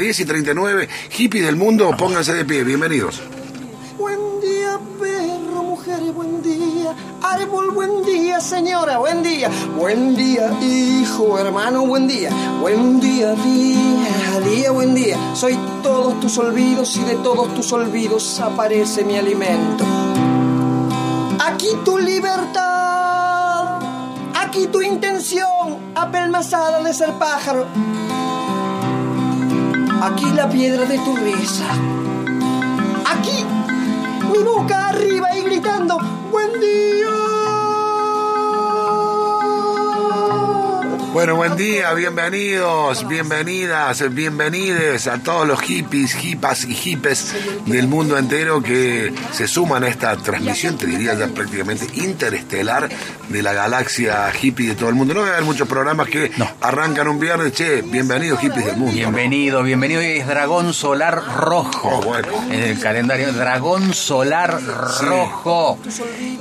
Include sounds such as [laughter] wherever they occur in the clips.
10 y 39, hippies del mundo, pónganse de pie, bienvenidos. Buen día, perro, mujer, buen día. Árbol, buen día, señora, buen día. Buen día, hijo, hermano, buen día. Buen día, día, día, buen día. Soy todos tus olvidos y de todos tus olvidos aparece mi alimento. Aquí tu libertad, aquí tu intención, apelmazada de ser pájaro. Aquí la piedra de tu risa. Aquí mi boca arriba y gritando, buen día. Bueno, buen día, bienvenidos, bienvenidas, bienvenides a todos los hippies, hipas y hipes del mundo entero que se suman a esta transmisión, te diría ya prácticamente interestelar de la galaxia hippie de todo el mundo. No va a haber muchos programas que No. arrancan un viernes, che, bienvenidos hippies del mundo. Bienvenido, bienvenido. Es Dragón Solar Rojo. Oh, bueno. En el calendario, Dragón Solar Rojo.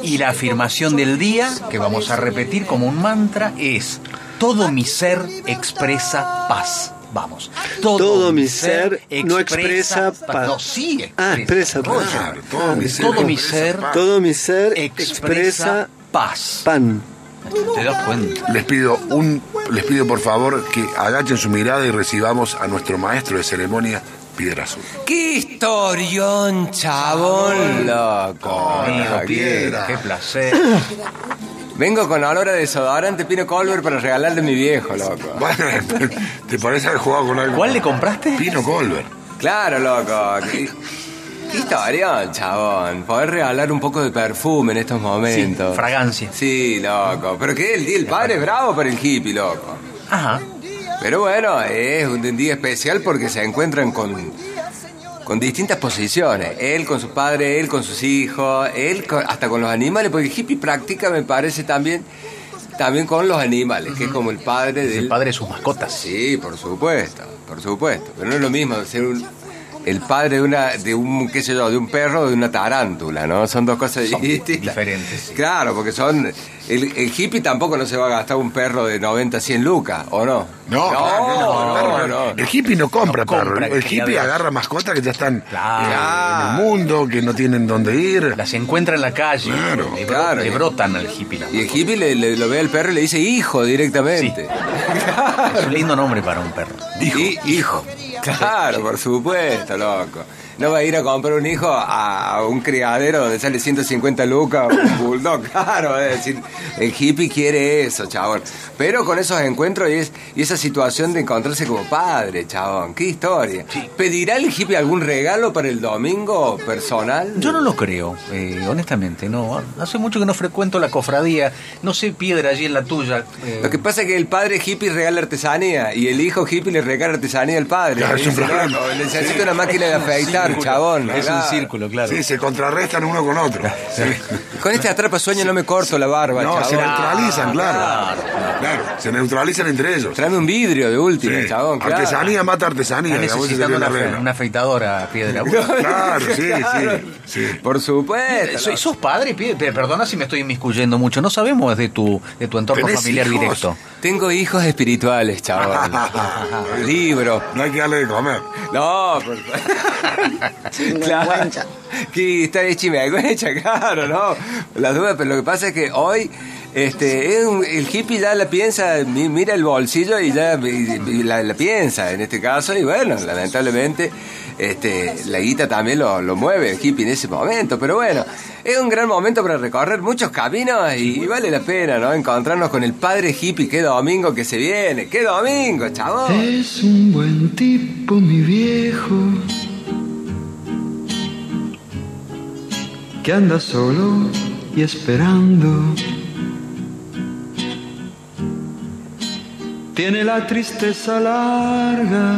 Y la afirmación del día, que vamos a repetir como un mantra, es: Todo mi ser expresa paz. Vamos. Todo mi ser no expresa paz. No, sí Ah, expresa paz. Claro, todo mi ser, todo mi expresa ser paz. Todo mi ser expresa expresa paz. pan. ¿Te das cuenta? Les pido un, les pido por favor que agachen su mirada y recibamos a nuestro maestro de ceremonia, Piedra Azul. ¡Qué historión, chabón! Loco. Hola. Piedra. Qué placer. Vengo con olor a desodorante Pino Colbert para regalarle a mi viejo, loco. [laughs] Bueno, ¿te parece haber jugado con algo? ¿Cuál le compraste? Pino Colbert. Claro, loco. ¿Qué, qué historión, chabón? Poder regalar un poco de perfume en estos momentos. Fragancia. Sí, loco. Pero que el día el padre es bravo para el hippie, loco. Ajá. Pero bueno, es un día especial porque se encuentran con, con distintas posiciones. Él con su padre, él con sus hijos, él con- hasta con los animales, porque hippie practica, me parece, también, también con los animales, que es como el padre del... el padre de sus mascotas. Sí, por supuesto, por supuesto. Pero no es lo mismo ser un, el padre de una, de un, qué sé yo, de un perro o de una tarántula, ¿no? Son dos cosas Son distintas. diferentes, sí. Claro, porque son. El, el hippie tampoco no se va a gastar un perro de 90, 100 lucas, ¿o no? No, no, claro, no. El hippie no compra No compra perro. El, hippie agarra mascotas que ya están Claro. eh, en el mundo, que no tienen dónde ir. Las encuentra en la calle. Claro, claro. le brotan al hippie. Y el hippie le, le- lo ve al perro y le dice hijo directamente. Es un lindo nombre para un perro. Y- hijo. Claro, por supuesto, loco. No va a ir a comprar un hijo a, un criadero donde sale 150 lucas un [laughs] bulldog. Claro, es decir, el hippie quiere eso, chabón. Pero con esos encuentros y, es- y esa situación de encontrarse como padre, chabón. Qué historia. ¿Pedirá el hippie algún regalo para el domingo personal? Yo no lo creo, eh, honestamente. no Hace mucho que no frecuento la cofradía. No sé piedra allí en la tuya. eh, Lo que pasa es que el padre hippie regala artesanía y el hijo hippie le regala artesanía al padre. Claro, es un problema. "Loco, necesito una máquina de afeitar, círculo. chabón. Es un círculo, claro. Sí, se contrarrestan uno con otro. [laughs] Sí. Con este atrapa sueño no me corto la barba, No, se neutralizan, claro. Claro, Claro, se neutralizan entre ellos. Tráeme un vidrio de último, Sí. chabón, claro. Artesanía mata artesanía. Sería una, arreglo. una afeitadora, piedra. [laughs] Claro, sí, Claro. sí, sí. Por supuesto. ¿Sos, padre? Perdona si me estoy inmiscuyendo mucho. No sabemos de tu, de tu entorno ¿Tenés familiar hijos? directo. Tengo hijos espirituales, chabón. [laughs] Libros. No hay que darle de comer. No, [laughs] por Claro. Que está de chimenguecha, claro, ¿no? La duda, pero lo que pasa es que hoy este, es un- el hippie ya la piensa, mi- mira el bolsillo y ya y- y la, la piensa en este caso, y bueno, lamentablemente este, la guita también lo, lo mueve el hippie en ese momento, pero bueno, es un gran momento para recorrer muchos caminos y, vale la pena, ¿no? Encontrarnos con el padre hippie, qué domingo que se viene, qué domingo, chabón. Es un buen tipo, mi viejo, que anda solo y esperando. Tiene la tristeza larga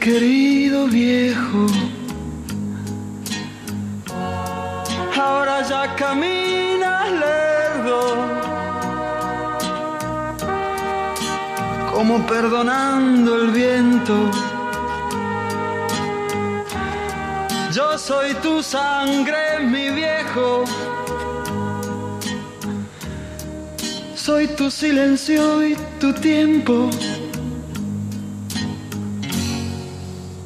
querido viejo. Ahora ya caminas lerdo. Como perdonando el viento. Yo soy tu sangre, mi viejo. Soy tu silencio y tu tiempo.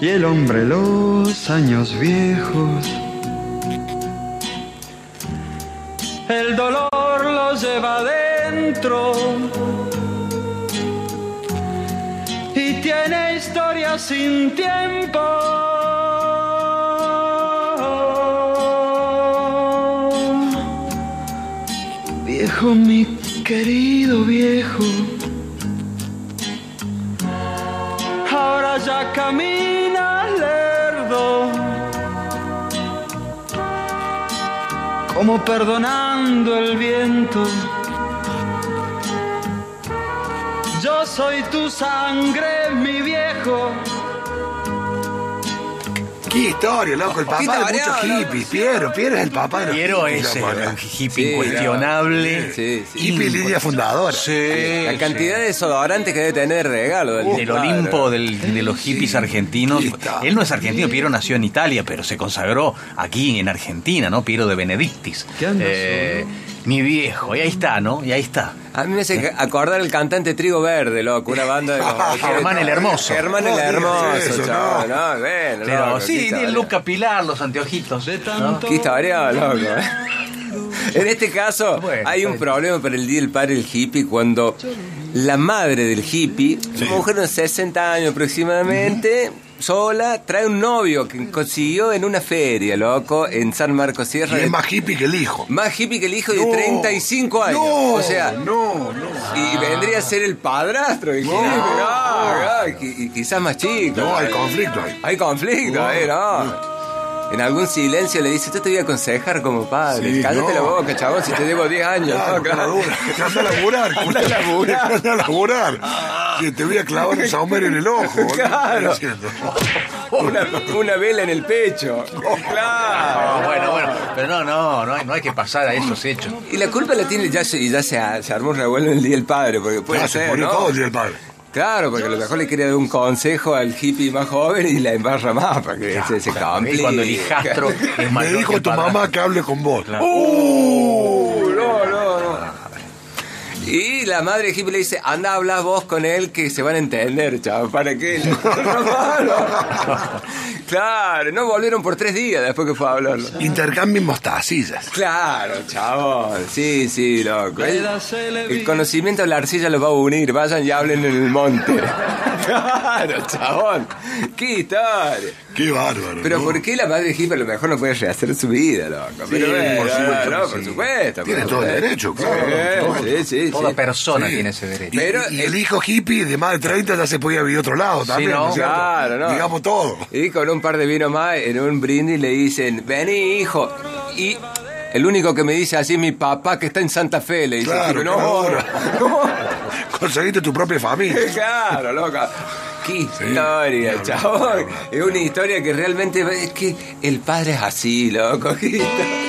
y el hombre los años viejos. El dolor lo lleva adentro y tiene historia sin tiempo. Viejo, mi querido viejo, ahora ya camina como perdonando el viento. Yo soy tu sangre, mi viejo. Qué historia, loco, el papá de muchos hippies. Piero, Piero es el papá de los Piero hippies, es loco, el hippie Sí, incuestionable. Sí, sí. Hippie línea fundadora. Sí, La cantidad de desodorantes que debe tener de regalo. del del padre. Olimpo del- de los hippies argentinos. Él no es argentino, Piero nació en Italia, pero se consagró aquí en Argentina, ¿no? Piero de Benedictis. ¿Qué andas Eh, mi viejo, y ahí está, ¿no? Y ahí está. A mí me hace acordar el cantante Trigo Verde, loco, una banda de... Germán el Hermoso. Germán el Hermoso, eso, no. no, bueno, Pero loco, sí, tiene luz capilar, los anteojitos. ¿no? Qué historia, loco. ¿eh? En este caso, Bueno, hay un problema para el Día del Padre del Hippie cuando la madre del hippie, una mujer de 60 años aproximadamente, sola, trae un novio que consiguió en una feria, loco, en San Marcos Y Sierra. es más hippie que el hijo. Más hippie que el hijo de No, 35 años. No, o sea, no, no. y vendría a ser el padrastro hippie. No, no, y qui- y quizás más chico. No, hay conflicto ahí. Hay conflicto, eh, no. En algún silencio le dice, yo te voy a aconsejar como padre. Sí, Cállate no. la boca, chabón, si te debo 10 años. Claro, No, claro. anda a laburar. Anda a laburar. Anda a laburar. Que te voy a clavar un saumer en el ojo. Claro. Una, una vela en el pecho. Claro. No, bueno, bueno, pero no, no, no hay, no hay que pasar a esos hechos. Y la culpa la tiene ya, se- y ya se, se armó un revuelo el Día del Padre, porque puede Ah, se ser, ¿no? todo el día del padre. Claro, porque a lo mejor le quiere dar un consejo al hippie más joven y la embarra más para que se, se Y complique. cuando el hijastro [laughs] es Me dijo tu mamá que hable con vos. Uh, no, no, no. Y la madre de hippie le dice, anda, habla vos con él que se van a entender, chaval, ¿para qué? [laughs] Claro, no volvieron por tres días después que fue a hablarlo. Intercambien mostacillas. Claro, chabón, sí, sí, loco. El, el conocimiento de la arcilla los va a unir, vayan y hablen en el monte. [laughs] claro, chabón, qué historia. Qué bárbaro. Pero ¿no? ¿por qué la madre hippie a lo mejor no puede rehacer su vida, loco? Pero bueno, por supuesto no, por sí. supuesto. Tiene todo el derecho, claro. Sí, sí, sí. Toda persona Sí. tiene ese derecho. Y, Pero y el- el hijo hippie de más de 30 ya se podía vivir a otro lado también, ¿no? ¿no? Claro, ¿no? Digamos todo. Y con un par de vino más, en un brindis le dicen, vení, hijo. Y el único que me dice así es mi papá que está en Santa Fe, le dice. Claro, no, claro. [laughs] Conseguiste tu propia familia. Claro, loca. Qué historia, Sí, chabón. Es una historia que realmente es que el padre es así, loco. [laughs]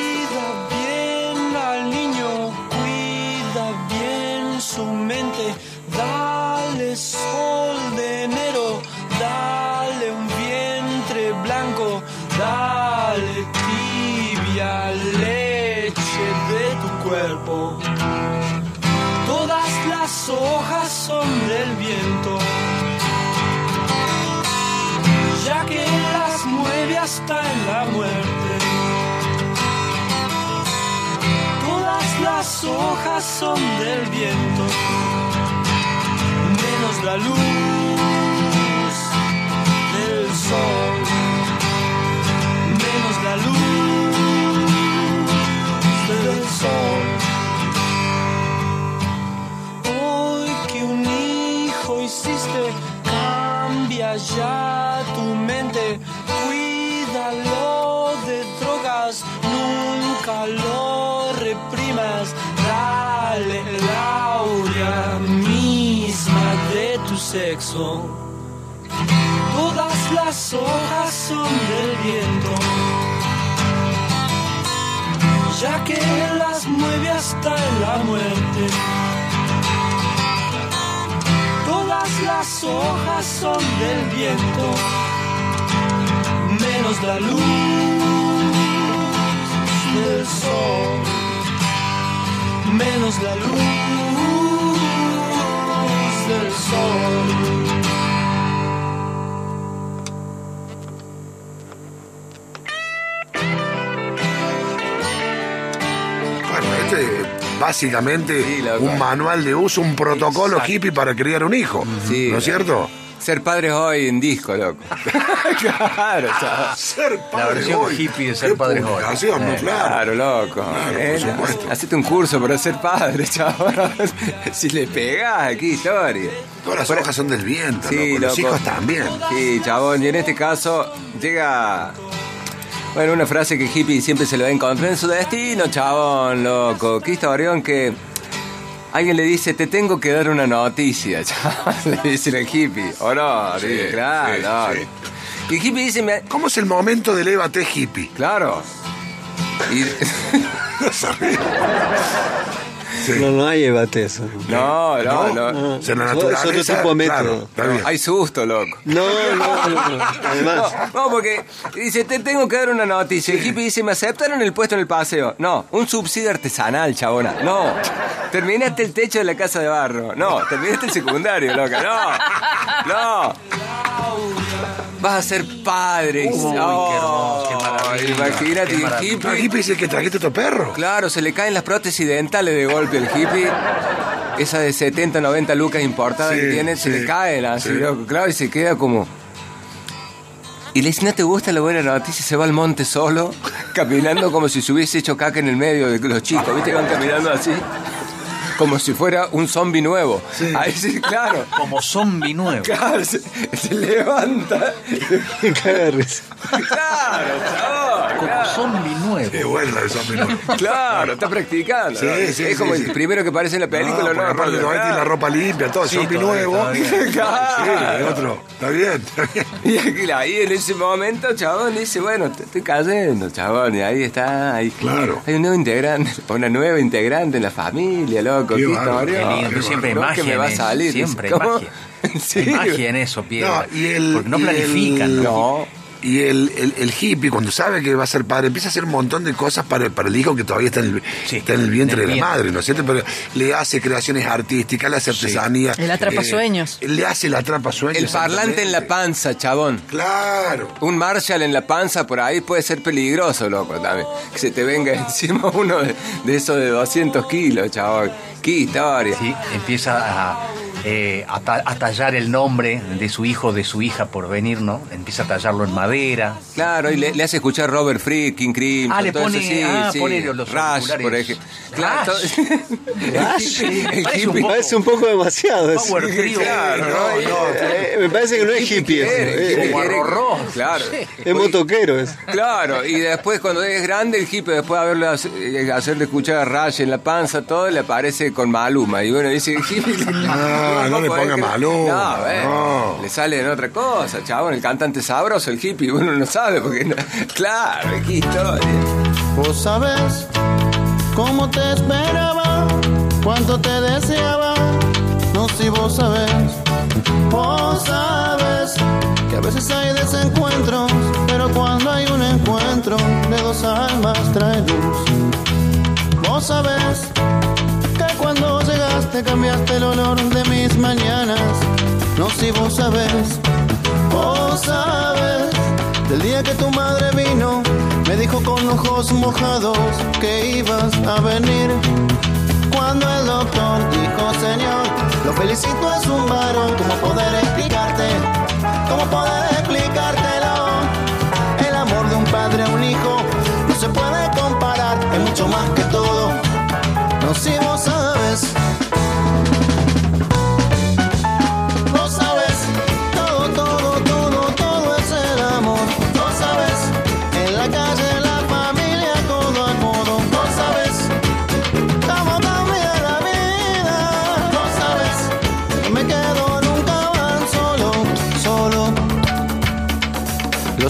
son del viento, menos la luz las hojas son del viento, menos la luz del sol, menos la luz básicamente Sí, un manual de uso, un protocolo Exacto. hippie para criar un hijo. Sí, ¿No es cierto? Ser padre hoy en disco, loco. [laughs] claro, chaval. Ser La versión hippie de ser Qué padre hoy. Eh, Claro. Loco. Claro, Eh, por supuesto. Hacete un curso para ser padre, [laughs] chaval. si le pegás, aquí historia. Todas las hojas son del viento, Sí, loco. los loco. hijos también. Sí, chabón, y en este caso llega. Bueno, una frase que hippie siempre se lo va a encontrar en su destino, chabón, loco. Qué historión que. Alguien le dice, te tengo que dar una noticia, [laughs] chabón. Le dice el hippie. ¿O no? Sí, Dice, claro, sí, claro. sí. Y el hippie dice, me- ¿Cómo es el momento del Eva T hippie? claro. Y, [laughs] No sabía. Sí. No, no hay debate eso. no, no, no. No, O sea, la es otro tipo de método. claro. Hay susto, loco. No, no, no, no. Además, No, no, porque dice, te tengo que dar una noticia. El hippie dice, ¿me aceptaron el puesto en el paseo? No, un subsidio artesanal, chabona. No, terminaste el techo de la casa de barro. No, terminaste el secundario, loca. No, no. Vas a ser padre. Uy, qué hermoso, qué maravilla, Imagínate, qué el. ¿El hippie. hippie dice que trajiste tu perro? Claro, se le caen las prótesis dentales de golpe al hippie. Esa de 70, 90 lucas importada Sí, que tiene, se le caen así, sí. loco. Claro, y se queda como. Y le dice, ¿no te gusta la buena noticia? Se va al monte solo, [laughs] caminando como si se hubiese hecho caca en el medio de los chicos, ¿viste? Van caminando así, como si fuera un zombie nuevo. Ahí sí, claro. [laughs] Como zombie nuevo. Claro, se, se levanta. [laughs] risa. Claro, chabón. Como claro. zombie nuevo. Qué buena de zombie, ¿no? [laughs] Claro, está practicando. Sí, ¿no? sí, es como sí, el primero que aparece en la película, No, la ropa limpia, todo, Sí, zombie todavía, nuevo. todavía. [laughs] Sí, Claro. el otro. Está bien, está bien. [laughs] Y aquí- ahí en ese momento, chabón, dice, bueno, te estoy cayendo, chabón, y ahí está, ahí. Claro. Hay un nuevo integrante, una nueva integrante en la familia, loco, Qué lindo, siempre magia me en va a eso, salir. Siempre magia. Magia en eso, Piedra. No, y el- Porque no y el- planifican. No. Y el, el, el hippie, cuando sabe que va a ser padre, empieza a hacer un montón de cosas para, para el hijo que todavía está en el, Sí, está en el vientre de la vientre. madre, ¿no es cierto? Pero le hace creaciones artísticas, le hace artesanía. El atrapasueños. eh, le hace el atrapasueños. El parlante en la panza, chabón. Claro. Un Marshall en la panza por ahí puede ser peligroso, loco, también. Que se te venga [laughs] encima uno de, de esos de 200 kilos, chabón. Qué historia. Sí, empieza a, eh, a, ta- a tallar el nombre de su hijo o de su hija por venir, ¿no? Empieza a tallarlo en madera. Claro, y le, le hace escuchar Robert Fripp, King Crimson, Ah, le todo eso, pone- sí, ah, sí. pone los Rush, por ejemplo. Claro, Rush. todo- [laughs] Rush. el Parece un hippie- poco- Parece un poco demasiado eso. Power trio. Claro, no, Eh, me parece que no es hippie eso. quiere, eh, quiere, arroz. Claro. Es motoquero eso. Claro, y después cuando es grande el hippie, después de haberle hace- eh, hacerle escuchar a Rush en la panza, todo, le aparece con Maluma. Y bueno, dice hippie... [laughs] No, no le ponga. Maluma, No, eh, no. le sale en otra cosa, chabón. El cantante sabroso, el hippie, [laughs] uno no sabe porque... no- Claro, qué historia. Vos sabes cómo te esperaba, cuánto te deseaba. No si vos sabes, vos sabes que a veces hay desencuentros, pero cuando hay un encuentro de dos almas trae luz. Vos sabes que llegaste cambiaste el olor de mis mañanas. No si vos sabes, vos sabes del día que tu madre vino, me dijo con ojos mojados que ibas a venir. Cuando el doctor dijo, Señor, lo felicito, es un varón. ¿Cómo poder explicarte? ¿Cómo poder explicártelo? El amor de un padre a un hijo no se puede comparar, es mucho más que todo. No si vos sabes.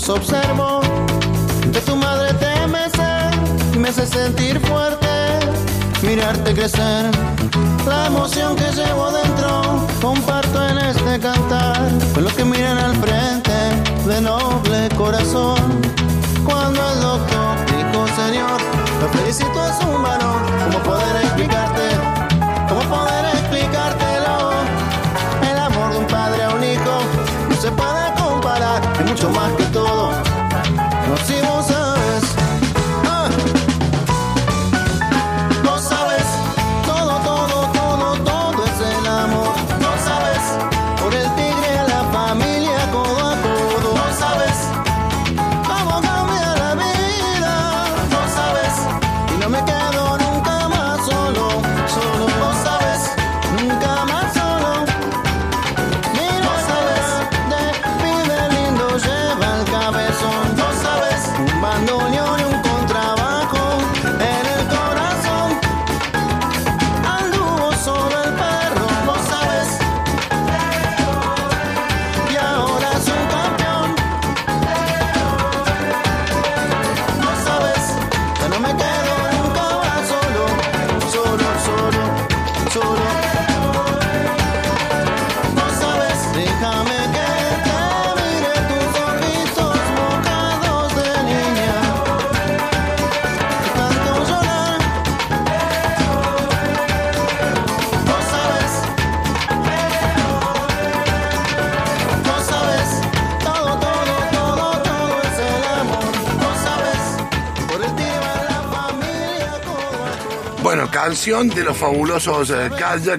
Los observo, de tu madre te mece y me hace sentir fuerte, mirarte crecer. La emoción que llevo dentro comparto en este cantar con los que miran al frente de noble corazón. Cuando el doctor dijo, Señor, lo felicito es un varón, ¿cómo poder explicarte? Bueno, canción de los fabulosos eh,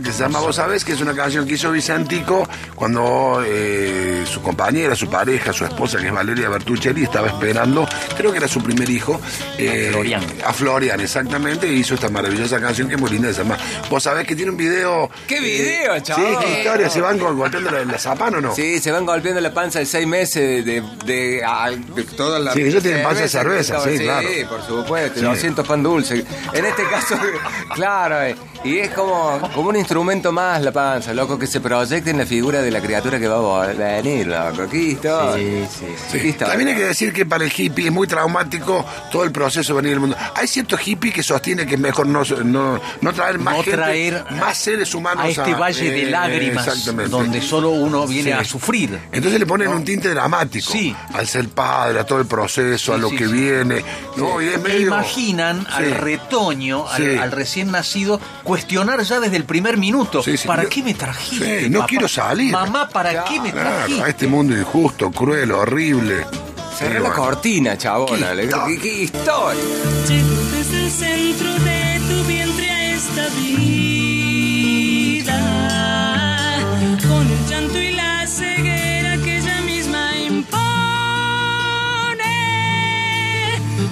que se llama Vos Sabés, que es una canción que hizo Vicentico cuando eh, su compañera, su pareja, su esposa, que es Valeria Bertuccelli, estaba esperando, creo que era su primer hijo. eh, A Florian. A Florian, exactamente, y hizo esta maravillosa canción que es muy linda, se llama Vos Sabés, que tiene un video... ¿Qué video, Sí, chabón? qué historia, se van gol- golpeando la, la zapana o no? Sí, se van golpeando la panza de seis meses de, de, de, ah, de toda la. Sí, ellos tienen panza de cerveza, sí, claro. Sí, por supuesto, Sí. 200 pan dulce. En este caso, [laughs] claro, eh, y es como, como un instrumento más la panza, loco, que se proyecta en la figura de la criatura que va a venir, loco. Aquí está. Sí, sí, sí. Aquí está. También hay que decir que para el hippie es muy traumático todo el proceso de venir al mundo. Hay ciertos hippies que sostienen que es mejor no, no, no traer más no gente, traer más seres humanos a este valle de eh, lágrimas exactamente. donde solo uno viene Sí. a sufrir. Entonces le ponen un tinte dramático Sí. al ser padre, a todo el proceso, a lo sí, que sí. viene. No, y es E medio- imaginan al Sí. retoño, al, al recién nacido, cuestionar ya desde el primer minuto. Sí, sí. ¿Para Yo- qué me trajiste? Sí, no papá? quiero salir. Mamá, ¿para qué me trajiste? a este mundo injusto, cruel, horrible. Cerrá Sí, la bueno. cortina, chabona. Qué ¿Qué, historia. qué- qué historia? Llego desde el centro de tu vientre a esta vida, con el llanto y la ceguera que ella misma impone.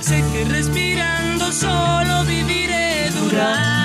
Sé que respirando solo viviré durando,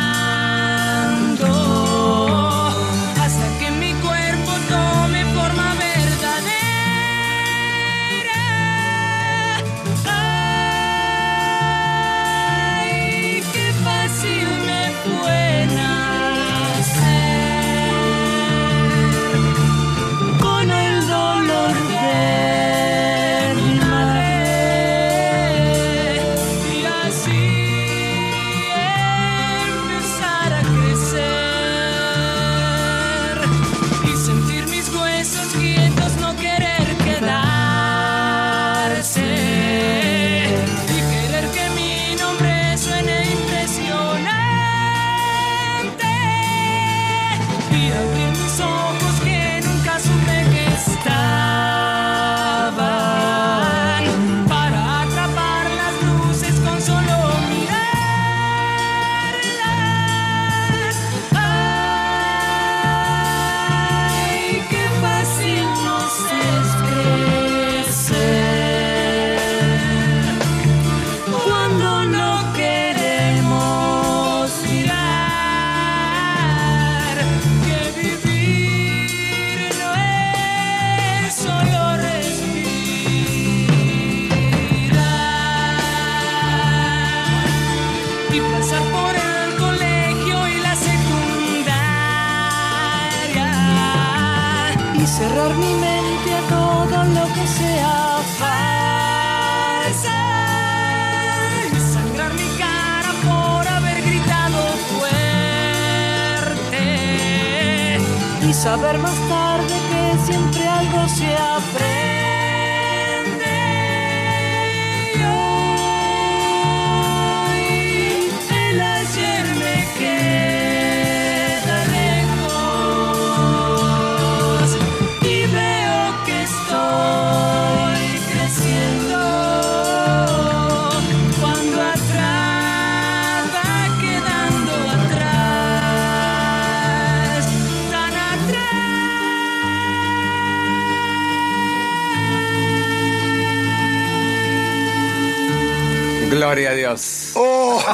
Dios. ¡Oh! [laughs]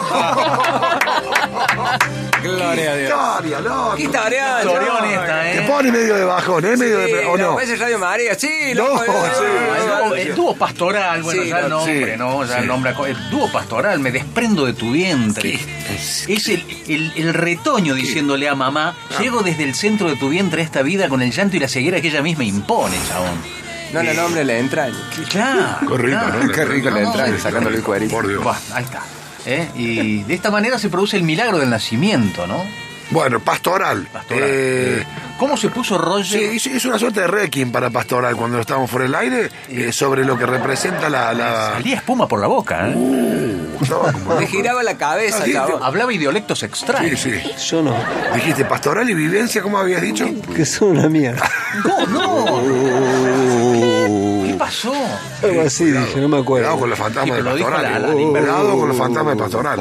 Gloria a Dios. Historia, loco. ¿Qué historia? Historión esta, ¿eh? Te pone medio de bajón, ¿eh? Medio de. ¿O no? ¿Ese Radio María? Sí, No, loco, sí. El dúo- El dúo pastoral, bueno, Sí, ya el no, nombre, sí, ¿no? Ya sí. el nombre. El dúo pastoral, me desprendo de tu vientre. Es el, el- el retoño diciéndole a mamá: Llego desde el centro de tu vientre a esta vida con el llanto y la ceguera que ella misma impone, chabón. No, no, nombre le entraña. Claro. [laughs] Qué rico, claro. ¿no? Qué rico le entraña, sacándole el cuerito. Por Dios. Ahí está. ¿eh? Y de esta manera se produce el milagro del nacimiento, ¿no? Bueno, pastoral. Pastoral. Eh, ¿Cómo se puso Sí, Roger? hizo, hizo una suerte de requiem para Pastoral cuando estábamos fuera del aire eh, sobre lo que representa la. la... Salía espuma por la boca, ¿eh? Uh, como [laughs] Le loco. giraba la cabeza, Ah, sí, cabrón. Hablaba idiolectos Sí, extraños. sí. Yo no, Dijiste pastoral y vivencia, ¿cómo habías dicho? que son una mierda. No, no. ¿Qué pasó? Algo así dije, no me Cuidado con acuerdo. los fantasmas Sí, de Pastoral. eh. de Inver- Cuidado con los fantasmas de Pastoral.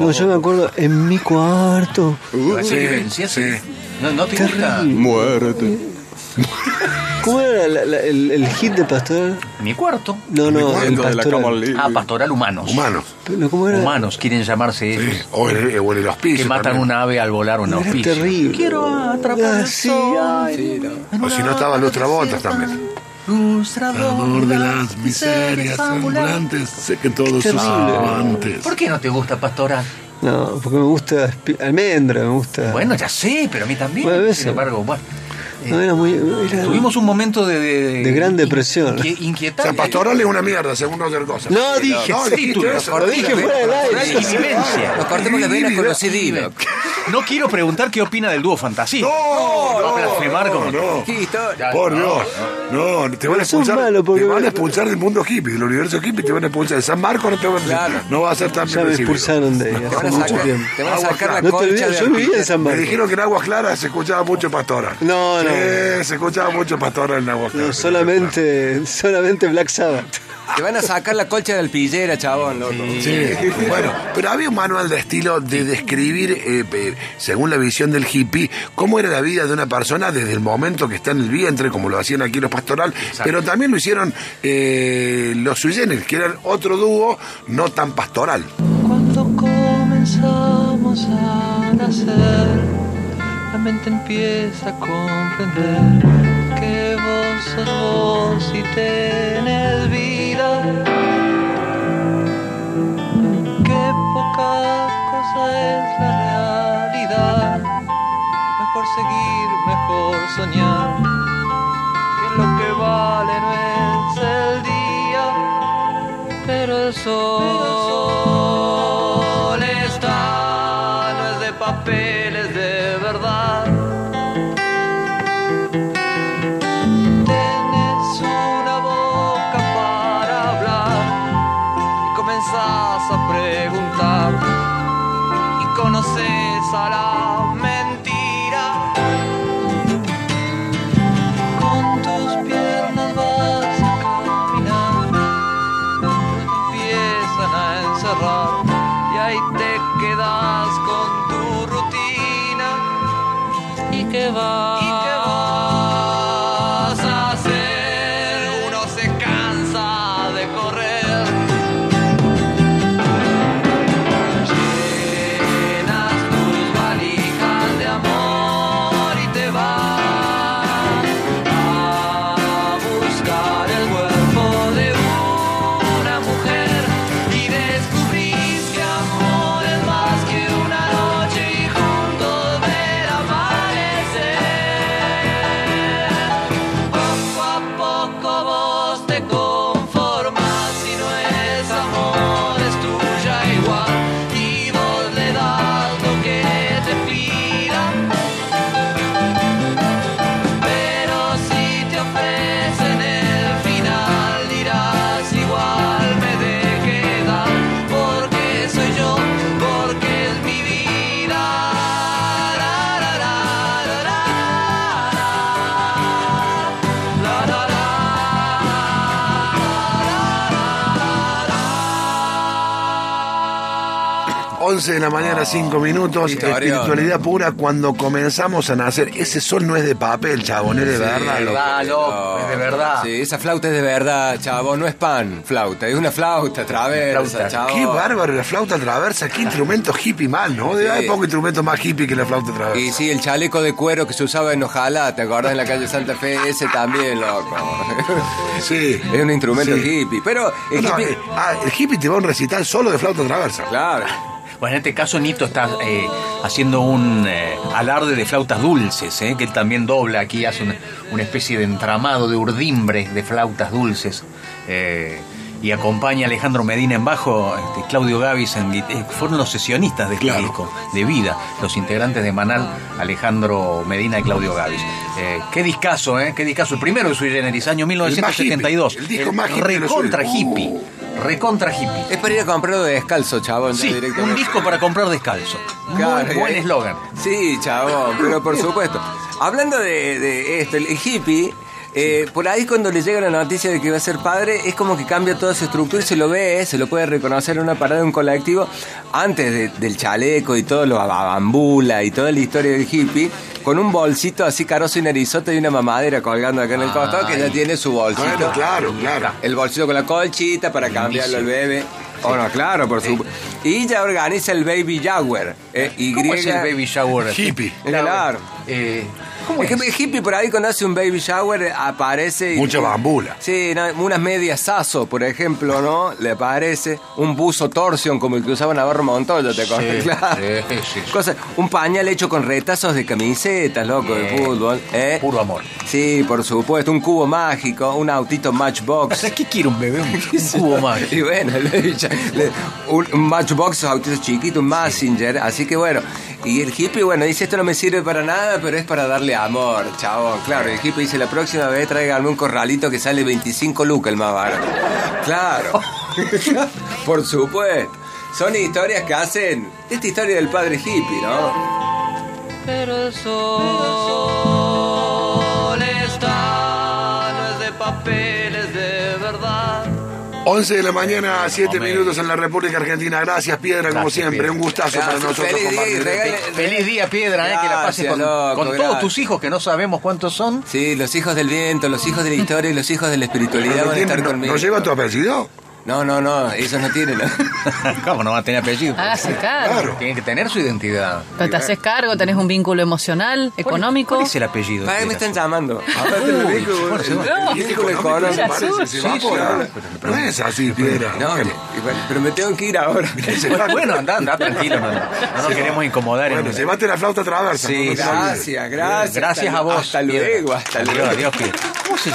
No, yo me acuerdo en mi cuarto. ¿Así vivencia? sí. ¿No, no te gusta? Muerte. ¿Cómo era la- la- el, el hit de Pastoral? Mi cuarto. No, no, cuarto el de la Pastoral. Ah, pastoral humanos. Humanos. Pero ¿Cómo era? Humanos quieren llamarse Sí. ellos. O, en el, o en el hospicio. Que matan también. un ave al volar un Era auspicio. terrible. Quiero atrapar Ah, sí, ay. O si no estaba Lustra Botas también. Lustrador de las miserias ambulantes, sé que todos Qué sus amantes. ¿Por qué no te gusta pastoral? No, porque me gusta almendra, me gusta. Bueno, ya sé, pero a mí también. Bueno. Sin embargo, bueno. No era muy. Era... Tuvimos un momento de... De, De gran depresión. inqui- O inquietante. sea, pastoral es una mierda, según otra cosa. No, dije, no, título. Lo dije fuera del aire. Nos cortemos las venas con los CD. ¿no? No quiero preguntar qué opina del dúo fantasía. No, no, blasfemar como- no. Por Dios. No, te van a expulsar. Te van a expulsar del mundo hippie, del universo hippie, te van a expulsar. De San Marcos no te van a. No va a ser tan Ya bien me recibido. expulsaron de ahí Te hace van a mucho sacar, tiempo. te van a Agua sacar la. No concha yo vivía en. San Me Marcos. dijeron que en Aguas Claras se escuchaba mucho pastora. No, no. Se escuchaba mucho pastora en Aguas No, Claras. solamente, solamente Black Sabbath. Te van a sacar la colcha de alpillera, chabón, loco. Sí, bueno, pero había un manual de estilo de describir, eh, eh, según la visión del hippie, cómo era la vida de una persona desde el momento que está en el vientre, como lo hacían aquí los pastoral, pero también lo hicieron eh, los sui generis, que eran otro dúo no tan pastoral. Cuando comenzamos a nacer, la mente empieza a comprender que vos sos vos y tenés vida. Qué poca cosa es la realidad. Mejor seguir, mejor soñar. Que lo que vale no es el día, pero el sol 11 de la mañana, 5 minutos. Historión. Espiritualidad pura cuando comenzamos a nacer. Ese sol no es de papel, chabón, es de verdad. loco. verdad, loco, es de verdad. Sí, esa flauta es de verdad, chavo. No es pan, flauta. Es una flauta, traversa, Flauta. chavo. Qué bárbaro la flauta traversa, qué instrumento hippie mal, ¿no? De- Sí. Hay poco instrumento más hippie que la flauta traversa. Y sí, el chaleco de cuero que se usaba en Ojalá, ¿te acordás en la calle Santa Fe? Ese también, loco. [laughs] Sí. Es un instrumento Sí. hippie. Pero el No, hippie. eh, ah, el hippie te va a un recital solo de flauta traversa. Claro. Bueno, en este caso Nito está eh, haciendo un eh, alarde de flautas dulces, eh, que él también dobla aquí, hace una, una especie de entramado de urdimbre de flautas dulces. y acompaña a Alejandro Medina en bajo, este, Claudio Gavis en fueron los sesionistas de este Claro. disco, de vida, los integrantes de Manal, Alejandro Medina y Claudio Gavis. Qué discazo, ¿eh? Qué discazo. El primero de Sui Generis, año 1972. El disco más hippie Recontra hippie. Recontra hippie. Es para ir a comprarlo de descalzo, chabón. Sí, un disco para comprar descalzo. Claro, Muy buen eslogan. Sí, chabón, pero por [laughs] supuesto. Hablando de, de esto, el hippie, eh, por ahí cuando le llega la noticia de que va a ser padre, es como que cambia toda su estructura y se lo ve, se lo puede reconocer en una parada de un colectivo, antes de- del chaleco y todo lo bambula y toda la historia del hippie, con un bolsito así caroso y narizote y una mamadera colgando acá en el costado que ya tiene su bolsito. Bueno, claro, claro. El bolsito con la colchita para cambiarlo al bebé. Oh, no, claro, por supuesto. Y ya organiza el Baby Jaguar. Eh, y ¿Cómo es el baby shower? Hippie. Claro. Eh, ¿Cómo es el hippie por ahí cuando hace un baby shower eh, aparece... y- Mucha bambula. Sí, unas medias Sasso, por ejemplo, ¿no? Le aparece un buzo Torsion como el que usaba Navarro Montoya, ¿te acuerdas? Sí, claro. sí, sí. Cosa- un pañal hecho con retazos de camisetas, loco, de fútbol. ¿eh? Puro amor. Sí, por supuesto. Un cubo mágico, un autito Matchbox. ¿Qué quiere un bebé? Un, [laughs] un cubo más. Y bueno, le- le- un, un Matchbox, autitos chiquitos, un Messenger. Así que bueno. Y el hippie, bueno, dice: Esto no me sirve para nada, pero es para darle amor, chabón. Claro, el hippie dice: La próxima vez tráiganme un corralito que sale 25 lucas el más barato. Claro. [laughs] Por supuesto. Son historias que hacen. Esta historia del padre hippie, ¿no? Pero el 11 de la mañana, 7 Hombre. minutos en la República Argentina. Gracias, Piedra, como Gracias, siempre. Piedra. Un gustazo para nosotros feliz día compartir. regale- Feliz día, Piedra, eh, que la pases con, loco, con todos tus hijos, que no sabemos cuántos son. Sí, los hijos del viento, los hijos de la historia y los hijos de la espiritualidad ¿No, van a estar no- conmigo. ¿No lleva tu apellido? No, no, no, ellos no tienen. [laughs] ¿Cómo no va a tener apellido? Hágase cargo. Claro. Tienen que tener su identidad. Pero te haces cargo, tenés un vínculo emocional, económico. ¿Cuál es el apellido? ¿Para qué me están llamando? Vínculo, vínculo económico Sí, sí, No es así, Piedra. No, pero me tengo que ir ahora. [laughs] Bueno, anda, anda [laughs] tranquilo, no, no nos queremos incomodar. Bueno, en- llevate la flauta traversa. Sí. Gracias, gracias. Gracias a vos. Hasta luego, hasta luego. adiós, Piedra.